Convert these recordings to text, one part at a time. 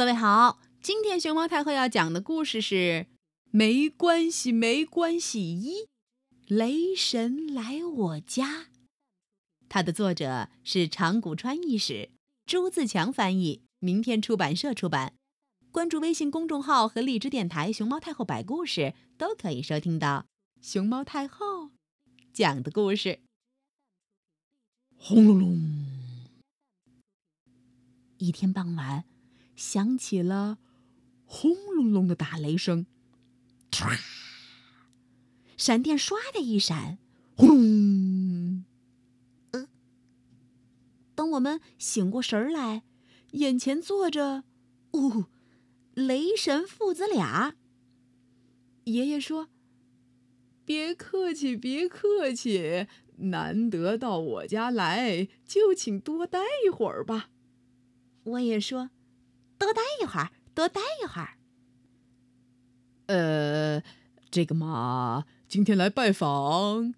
各位好，今天熊猫太后要讲的故事是《没关系，没关系一雷神来我家》。它的作者是长谷川义史，朱自强翻译，明天出版社出版。关注微信公众号和荔枝电台“熊猫太后摆故事”，都可以收听到熊猫太后讲的故事。轰隆隆！一天傍晚。响起了轰隆隆的打雷声，唰！闪电唰的一闪，轰！呃，等我们醒过神来，眼前坐着，呜，雷神父子俩。爷爷说：“别客气，别客气，难得到我家来，就请多待一会儿吧。”我也说。多待一会儿，多待一会儿。呃，这个嘛，今天来拜访。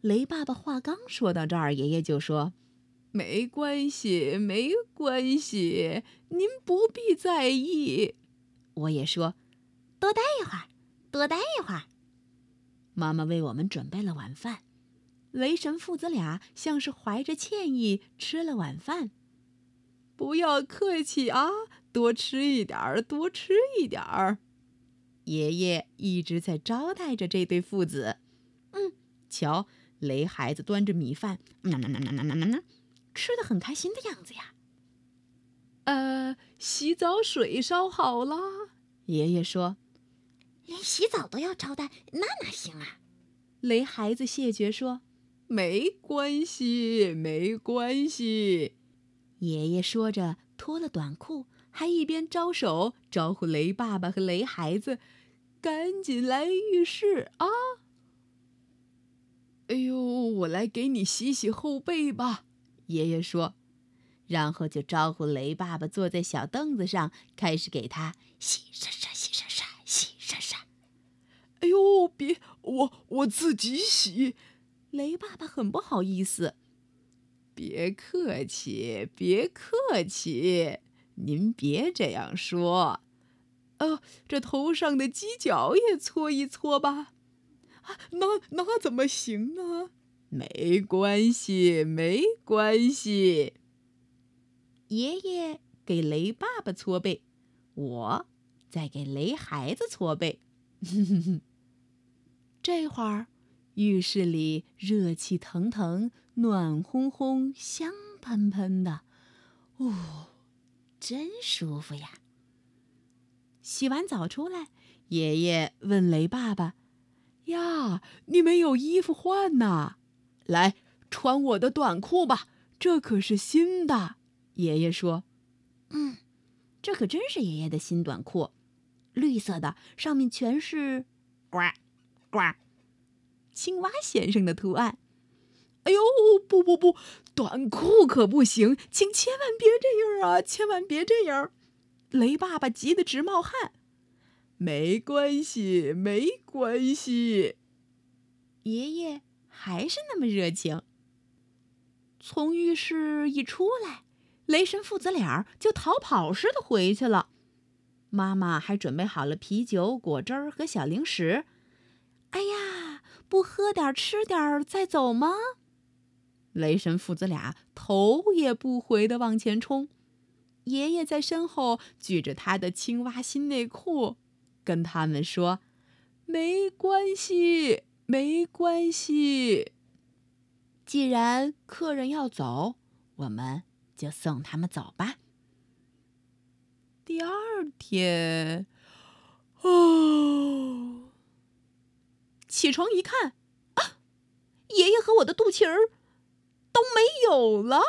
雷爸爸话刚说到这儿，爷爷就说：“没关系，没关系，您不必在意。”我也说：“多待一会儿，多待一会儿。”妈妈为我们准备了晚饭，雷神父子俩像是怀着歉意吃了晚饭。不要客气啊。多吃一点儿，多吃一点儿。爷爷一直在招待着这对父子。嗯，瞧，雷孩子端着米饭，呐呐呐呐呐呐呐，吃的很开心的样子呀。呃，洗澡水烧好了。爷爷说：“连洗澡都要招待，那哪行啊？”雷孩子谢绝说：“没关系，没关系。”爷爷说着，脱了短裤。还一边招手招呼雷爸爸和雷孩子，赶紧来浴室啊！哎呦，我来给你洗洗后背吧，爷爷说，然后就招呼雷爸爸坐在小凳子上，开始给他洗刷刷、洗刷刷、洗刷刷。哎呦，别，我我自己洗。雷爸爸很不好意思。别客气，别客气。您别这样说，呃，这头上的犄角也搓一搓吧。啊，那那怎么行呢？没关系，没关系。爷爷给雷爸爸搓背，我再给雷孩子搓背。这会儿，浴室里热气腾腾，暖烘烘，香喷喷的，哦。真舒服呀！洗完澡出来，爷爷问雷爸爸：“呀，你没有衣服换呐？来，穿我的短裤吧，这可是新的。”爷爷说：“嗯，这可真是爷爷的新短裤，绿色的，上面全是呱呱青蛙先生的图案。”哎呦，不不不，短裤可不行，请千万别这样啊！千万别这样！雷爸爸急得直冒汗。没关系，没关系。爷爷还是那么热情。从浴室一出来，雷神父子俩就逃跑似的回去了。妈妈还准备好了啤酒、果汁和小零食。哎呀，不喝点吃点再走吗？雷神父子俩头也不回地往前冲，爷爷在身后举着他的青蛙新内裤，跟他们说：“没关系，没关系。既然客人要走，我们就送他们走吧。”第二天，哦，起床一看，啊，爷爷和我的肚脐儿。都没有了，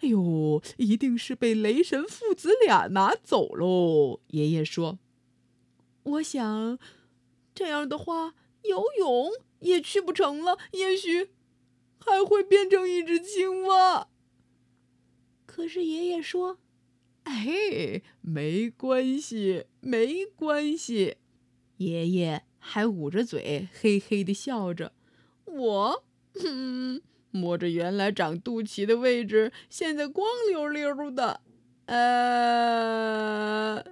哎呦，一定是被雷神父子俩拿走喽。爷爷说：“我想，这样的话，游泳也去不成了，也许还会变成一只青蛙。”可是爷爷说：“哎，没关系，没关系。”爷爷还捂着嘴，嘿嘿的笑着。我，嗯。摸着原来长肚脐的位置，现在光溜溜的，呃。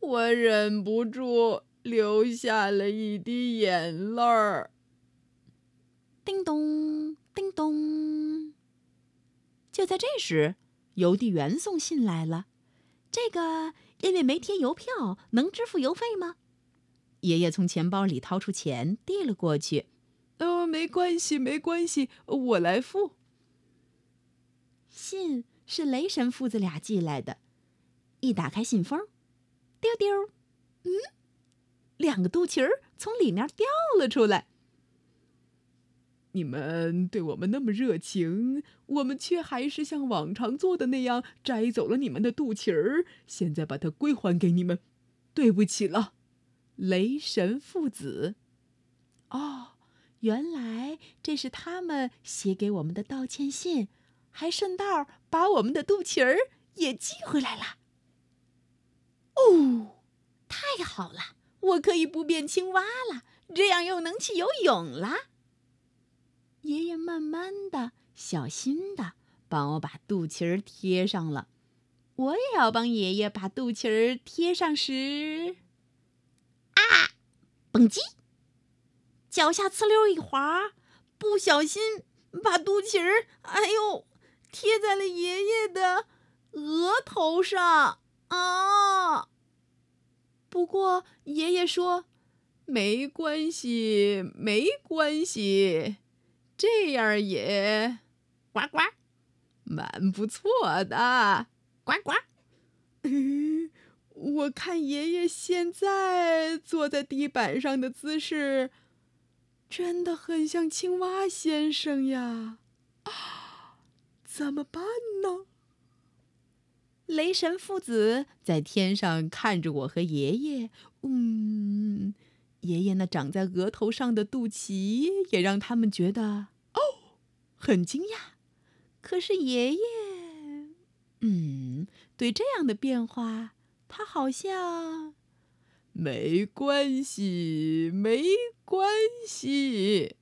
我忍不住流下了一滴眼泪儿。叮咚，叮咚。就在这时，邮递员送信来了。这个因为没贴邮票，能支付邮费吗？爷爷从钱包里掏出钱，递了过去。呃，没关系，没关系，我来付。信是雷神父子俩寄来的。一打开信封，丢丢，嗯，两个肚脐儿从里面掉了出来。你们对我们那么热情，我们却还是像往常做的那样摘走了你们的肚脐儿。现在把它归还给你们，对不起了，雷神父子。哦，原来这是他们写给我们的道歉信，还顺道把我们的肚脐儿也寄回来了。哦，太好了，我可以不变青蛙了，这样又能去游泳了。爷爷慢慢的、小心的帮我把肚脐儿贴上了。我也要帮爷爷把肚脐儿贴上时，啊，蹦叽，脚下呲溜一滑，不小心把肚脐儿，哎呦，贴在了爷爷的额头上啊！不过爷爷说，没关系，没关系。这样也呱呱，蛮不错的，呱呱。嗯我看爷爷现在坐在地板上的姿势，真的很像青蛙先生呀！啊，怎么办呢？雷神父子在天上看着我和爷爷，嗯。爷爷那长在额头上的肚脐也让他们觉得哦，很惊讶。可是爷爷，嗯，对这样的变化，他好像没关系，没关系。